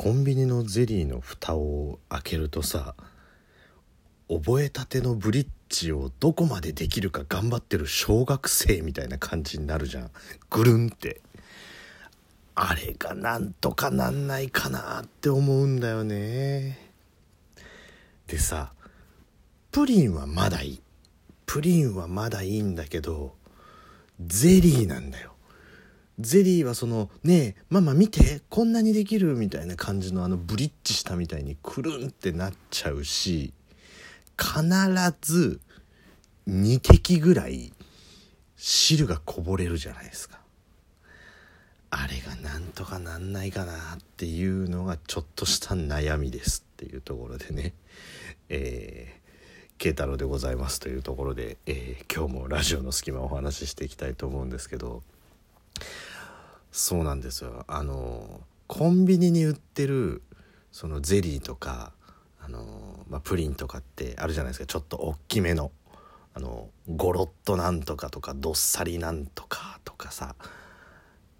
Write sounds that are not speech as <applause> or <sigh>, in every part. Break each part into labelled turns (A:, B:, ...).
A: コンビニのゼリーの蓋を開けるとさ覚えたてのブリッジをどこまでできるか頑張ってる小学生みたいな感じになるじゃん。ぐるんって。あれがなんとかなんないかなって思うんだよね。でさプリンはまだいい。プリンはまだいいんだけどゼリーなんだよ。ゼリーはその「ねえママ見てこんなにできる」みたいな感じのあのブリッジしたみたいにくるんってなっちゃうし必ず2滴ぐらい汁がこぼれるじゃないですか。あれがなんとかなんないかなっていうのがちょっとした悩みですっていうところでね。えー慶太郎でございますというところで、えー今日もラジオの隙間をお話ししていきたいと思うんですけどそうなんですよ。あのコンビニに売ってるそのゼリーとかあの、まあ、プリンとかってあるじゃないですか。ちょっと大きめのあのゴロッとなんとかとかどっさりなんとかとかさ。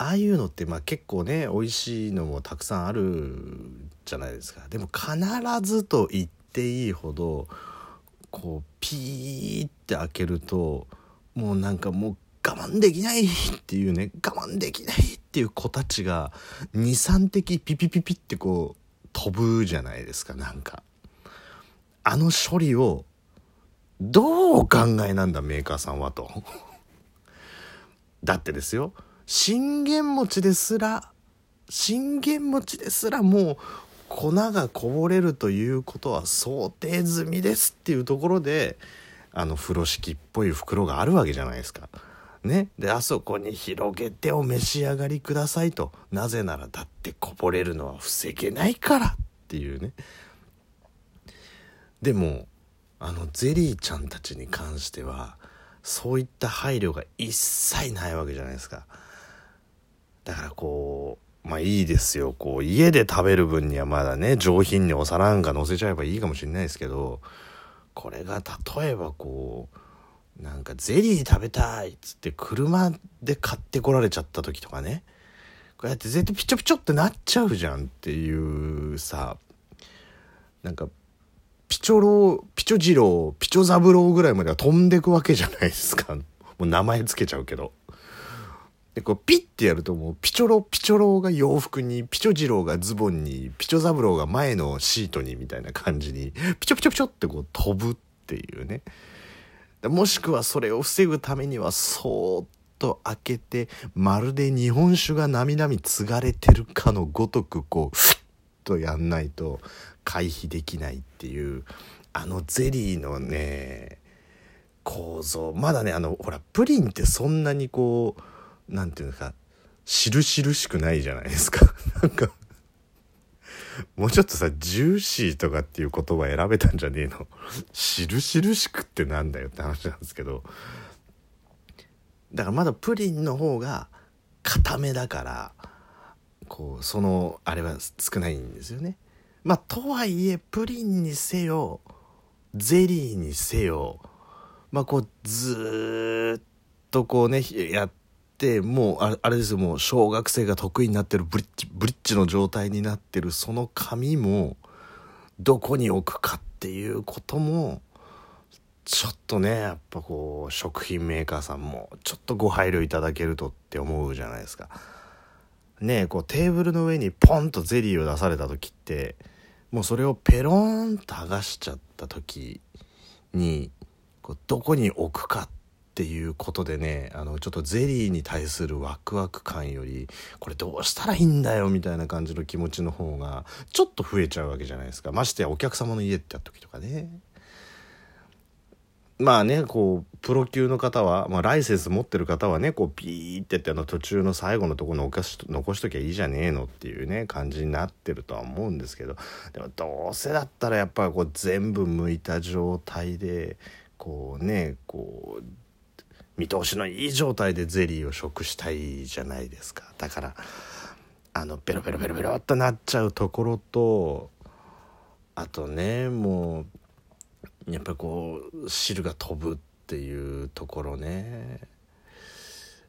A: ああいうのってまあ結構ね美味しいのもたくさんあるじゃないですか。でも必ずと言っていいほどこうピーって開けるともうなんかもう我慢できないっていうね我慢できないっていう子たちが23滴ピピピピってこう飛ぶじゃないですかなんかあの処理をどうお考えなんだメーカーさんはと <laughs> だってですよ信玄餅ですら信玄餅ですらもう粉がこぼれるということは想定済みですっていうところであの風呂敷っぽい袋があるわけじゃないですか。ね、であそこに広げてお召し上がりくださいと。なぜならだってこぼれるのは防げないからっていうね。でもあのゼリーちゃんたちに関してはそういった配慮が一切ないわけじゃないですか。だからこうまあいいですよ。こう家で食べる分にはまだね上品にお皿なんか乗せちゃえばいいかもしれないですけどこれが例えばこうなんかゼリー食べたいっつって車で買ってこられちゃった時とかね。こうやって絶対ピチョピチョってなっちゃうじゃんっていうさなんかピチョロピチョジロピチョザブロぐらいまでは飛んでくわけじゃないですか。もう名前つけちゃうけど。でこうピッてやるともうピチョロピチョロが洋服にピチョジロがズボンにピチョザブローが前のシートにみたいな感じにピチョピチョピチョってこう飛ぶっていうね。もしくはそれを防ぐためにはそーっと開けてまるで日本酒がなみなみ継がれてるかのごとくこうフッとやんないと回避できないっていうあのゼリーのね構造。まだねあのほらプリンってそんなにこうなんていうのかしるしるしくないじゃないですか。<laughs> なんかもうちょっとさジューシーとかっていう言葉選べたんじゃねえの？<laughs> しるしるしくってなんだよって話なんですけどだからまだプリンの方が固めだからこうそのあれは少ないんですよね。まあとはいえプリンにせよゼリーにせよまあこうずっとこうねやってもうあれですよもう小学生が得意になってるブリッジブリッジの状態になってるその紙もどこに置くかっていうこともちょっとねやっぱこう食品メーカーさんもちょっとご配慮いただけるとって思うじゃないですか。ねこうテーブルの上にポンとゼリーを出された時ってもうそれをペロンと剥がしちゃった時にこうどこに置くかっていうことでねあのちょっとゼリーに対するワクワク感よりこれどうしたらいいんだよみたいな感じの気持ちの方がちょっと増えちゃうわけじゃないですかましてやお客様の家ってやった時とかね。まあねこうプロ級の方は、まあ、ライセンス持ってる方はねこうピーってやってあの途中の最後のところ残し残しときゃいいじゃねえのっていうね感じになってるとは思うんですけどでもどうせだったらやっぱこう全部剥いた状態でこうねこう見通しのいい状態でゼリーを食したいじゃないですか。だからあのベロベロベロベロっとなっちゃうところとあとねもうやっぱりこう汁が飛ぶっていうところね。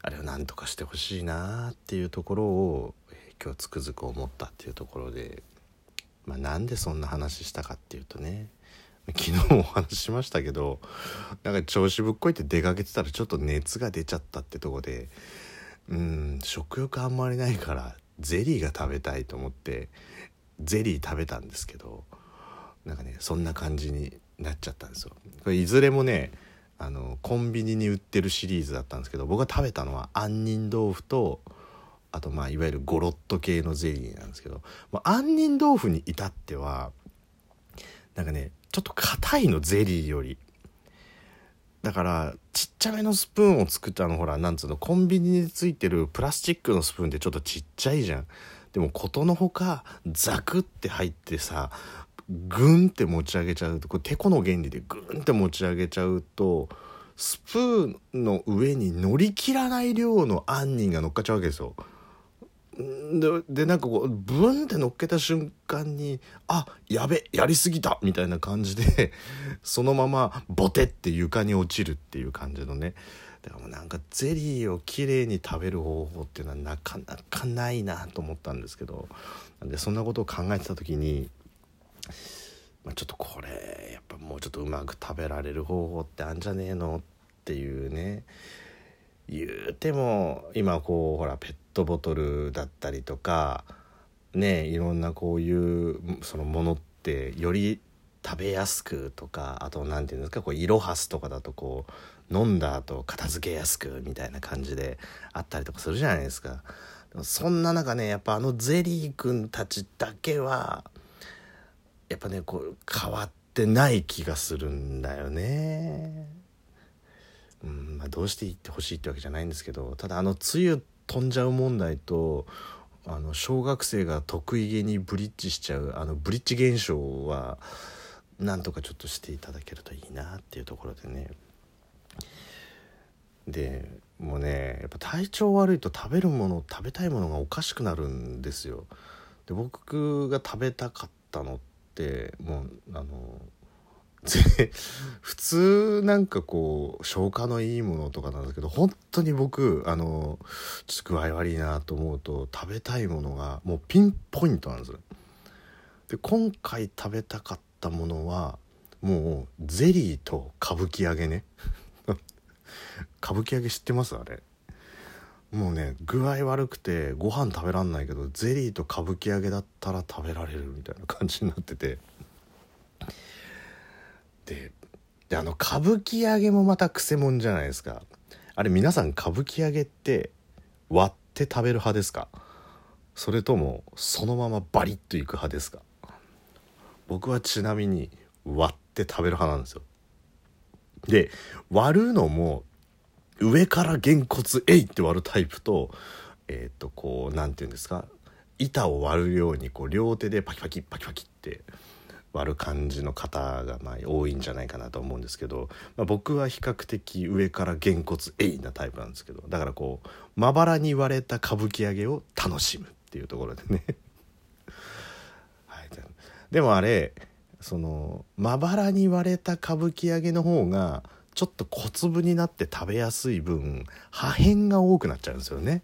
A: あれを何とかしてほしいなっていうところを、今日つくづく思ったっていうところで。まあ、なんでそんな話したかっていうとね。昨日お話ししましたけどなんか調子ぶっこいて出かけてたらちょっと熱が出ちゃったってとこでうん食欲あんまりないからゼリーが食べたいと思ってゼリー食べたんですけどなんかねそんな感じになっちゃったんですよ。これいずれもねあのコンビニに売ってるシリーズだったんですけど僕が食べたのは杏仁豆腐とあとまあいわゆるゴロッと系のゼリーなんですけど、まあ、杏仁豆腐に至ってはなんかねちょっと硬いのゼリーよりだからちっちゃめのスプーンを作ったのほらなんつうのコンビニについてるプラスチックのスプーンってちょっとちっちゃいじゃんでもことのほかザクって入ってさグンって持ち上げちゃうとこれてこの原理でグンって持ち上げちゃうとスプーンの上に乗り切らない量の杏仁が乗っかっちゃうわけですよ。ででなんかこうブンって乗っけた瞬間にあやべやりすぎたみたいな感じで <laughs> そのままボテって床に落ちるっていう感じのね。だからもうなんかゼリーをきれいに食べる方法っていうのはなかなかないなと思ったんですけどなんでそんなことを考えてた時に、まあ、ちょっとこれやっぱもうちょっとうまく食べられる方法ってあんじゃねえのっていうね。言うても今こうほらペットボトルだったりとかねいろんなこういうそのものってより食べやすくとかあと何て言うんですかこうイロハスとかだとこう飲んだ後片付けやすくみたいな感じであったりとかするじゃないですか。そんな中ねやっぱあのゼリーくんたちだけはやっぱねこう変わってない気がするんだよね。うんまあ、どうして言ってほしいってわけじゃないんですけどただあのつゆ飛んじゃう問題とあの小学生が得意げにブリッジしちゃうあのブリッジ現象はなんとかちょっとしていただけるといいなっていうところでね。でもうねやっぱ体調悪いと食べるもの食べたいものがおかしくなるんですよ。で僕が食べたかったのってもうあの普通なんかこう消化のいいものとかなんですけど本当に僕あのちょっと具合悪いなと思うと食べたいものがもうピンポイントなんですで今回食べたかったものはもうゼリーと歌舞伎揚げね。<laughs> 歌舞伎揚げ知ってます？あれ。もうね具合悪くてご飯食べらんないけどゼリーと歌舞伎揚げだったら食べられるみたいな感じになってて。でであの歌舞伎揚げもまたくせ者じゃないですか。あれ皆さん歌舞伎揚げって割って食べる派ですか？それともそのままバリッといく派ですか？僕はちなみに割って食べる派なんですよ。で割るのも上からげんこつえいって割るタイプとえっ、とこう何て言うんですか？板を割るようにこう両手でパキパキパキパキって割る感じの方がまあ多いんじゃないかなと思うんですけど、まあ、僕は比較的上からげんこつえいなタイプなんですけどだからこうまばらに割れた歌舞伎揚げを楽しむっていうところでね <laughs> はい、でもあれそのまばらに割れた歌舞伎揚げの方がちょっと小粒になって食べやすい分破片が多くなっちゃうんですよね。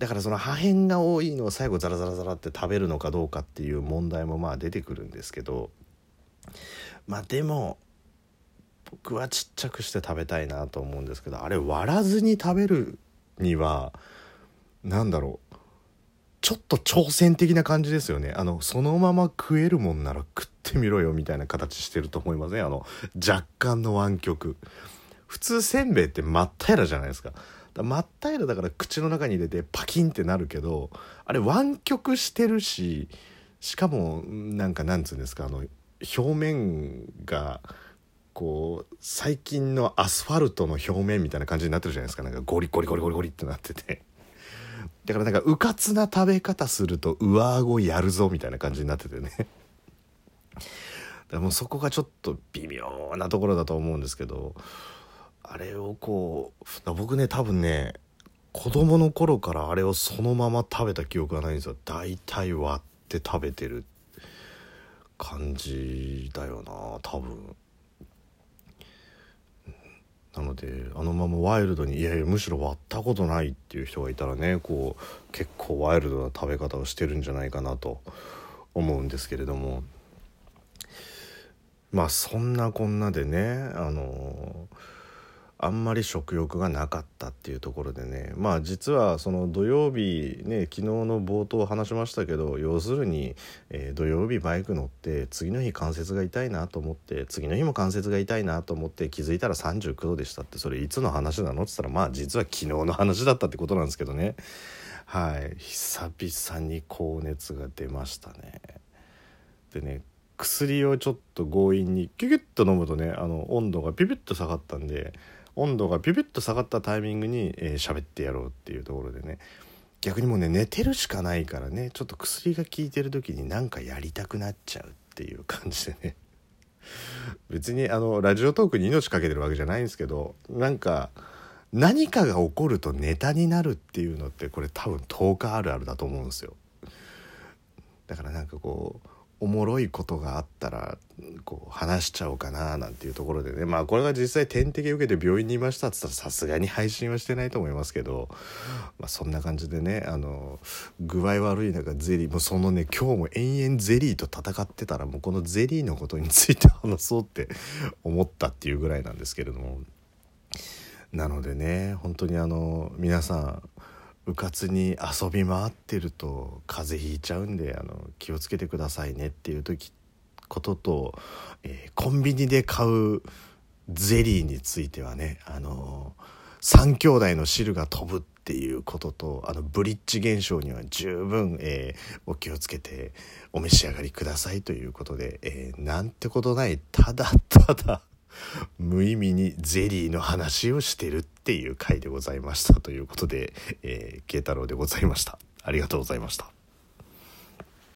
A: だからその破片が多いのを最後ザラザラザラって食べるのかどうかっていう問題もまあ出てくるんですけどまあでも僕はちっちゃくして食べたいなと思うんですけどあれ割らずに食べるには何だろうちょっと挑戦的な感じですよね。あのそのまま食えるもんなら食ってみろよみたいな形してると思いますねあの若干の湾曲。普通せんべいって真っ平らじゃないですか。真っ平らだから口の中に入れてパキンってなるけどあれ湾曲してるししかもなんかなんつうんですかあの表面がこう最近のアスファルトの表面みたいな感じになってるじゃないですか。なんかゴリゴリゴリゴリゴリってなってて。だからなんかうかつな食べ方すると上顎やるぞみたいな感じになっててね。だもうそこがちょっと微妙なところだと思うんですけどあれをこう僕ね多分ね子供の頃からあれをそのまま食べた記憶がないんですよ。大体割って食べてる感じだよな多分。なのであのままワイルドにいやいやむしろ割ったことないっていう人がいたらねこう結構ワイルドな食べ方をしてるんじゃないかなと思うんですけれども。まあそんなこんなでねあのあんまり食欲がなかったっていうところでね。まあ実はその土曜日ね昨日の冒頭話しましたけど要するに、えー、土曜日バイク乗って次の日関節が痛いなと思って次の日も関節が痛いなと思って気づいたら39度でしたってそれいつの話なのって言ったらまあ実は昨日の話だったってことなんですけどね。はい。久々に高熱が出ましたね。でね薬をちょっと強引にキュキュッと飲むとねあの温度がピピッと下がったんで温度がピピッと下がったタイミングに喋、えー、ってやろうっていうところでね。逆にもうね寝てるしかないからねちょっと薬が効いてる時になんかやりたくなっちゃうっていう感じでね。別にあのラジオトークに命かけてるわけじゃないんですけどなんか何かが起こるとネタになるっていうのってこれ多分10日あるあるだと思うんですよ。だからなんかこうおもろいことがあったらこう話しちゃおうかななんていうところでね。まあこれが実際点滴受けて病院にいましたっつったらさすがに配信はしてないと思いますけど、まあ、そんな感じでねあの具合悪い中ゼリーもうそのね今日も延々ゼリーと戦ってたらもうこのゼリーのことについて話そうって思ったっていうぐらいなんですけれども。なのでね本当にあの皆さんうかつに遊び回ってると風邪ひいちゃうんであの気をつけてくださいねっていう時ことと、えー、コンビニで買うゼリーについてはねあの3兄弟の汁が飛ぶっていうこととあのブリッジ現象には十分、えー、お気をつけてお召し上がりくださいということで、えー、なんてことない。ただただ無意味にゼリーの話をしてるっていう回でございましたということで、えー、慶太郎でございました。ありがとうございました。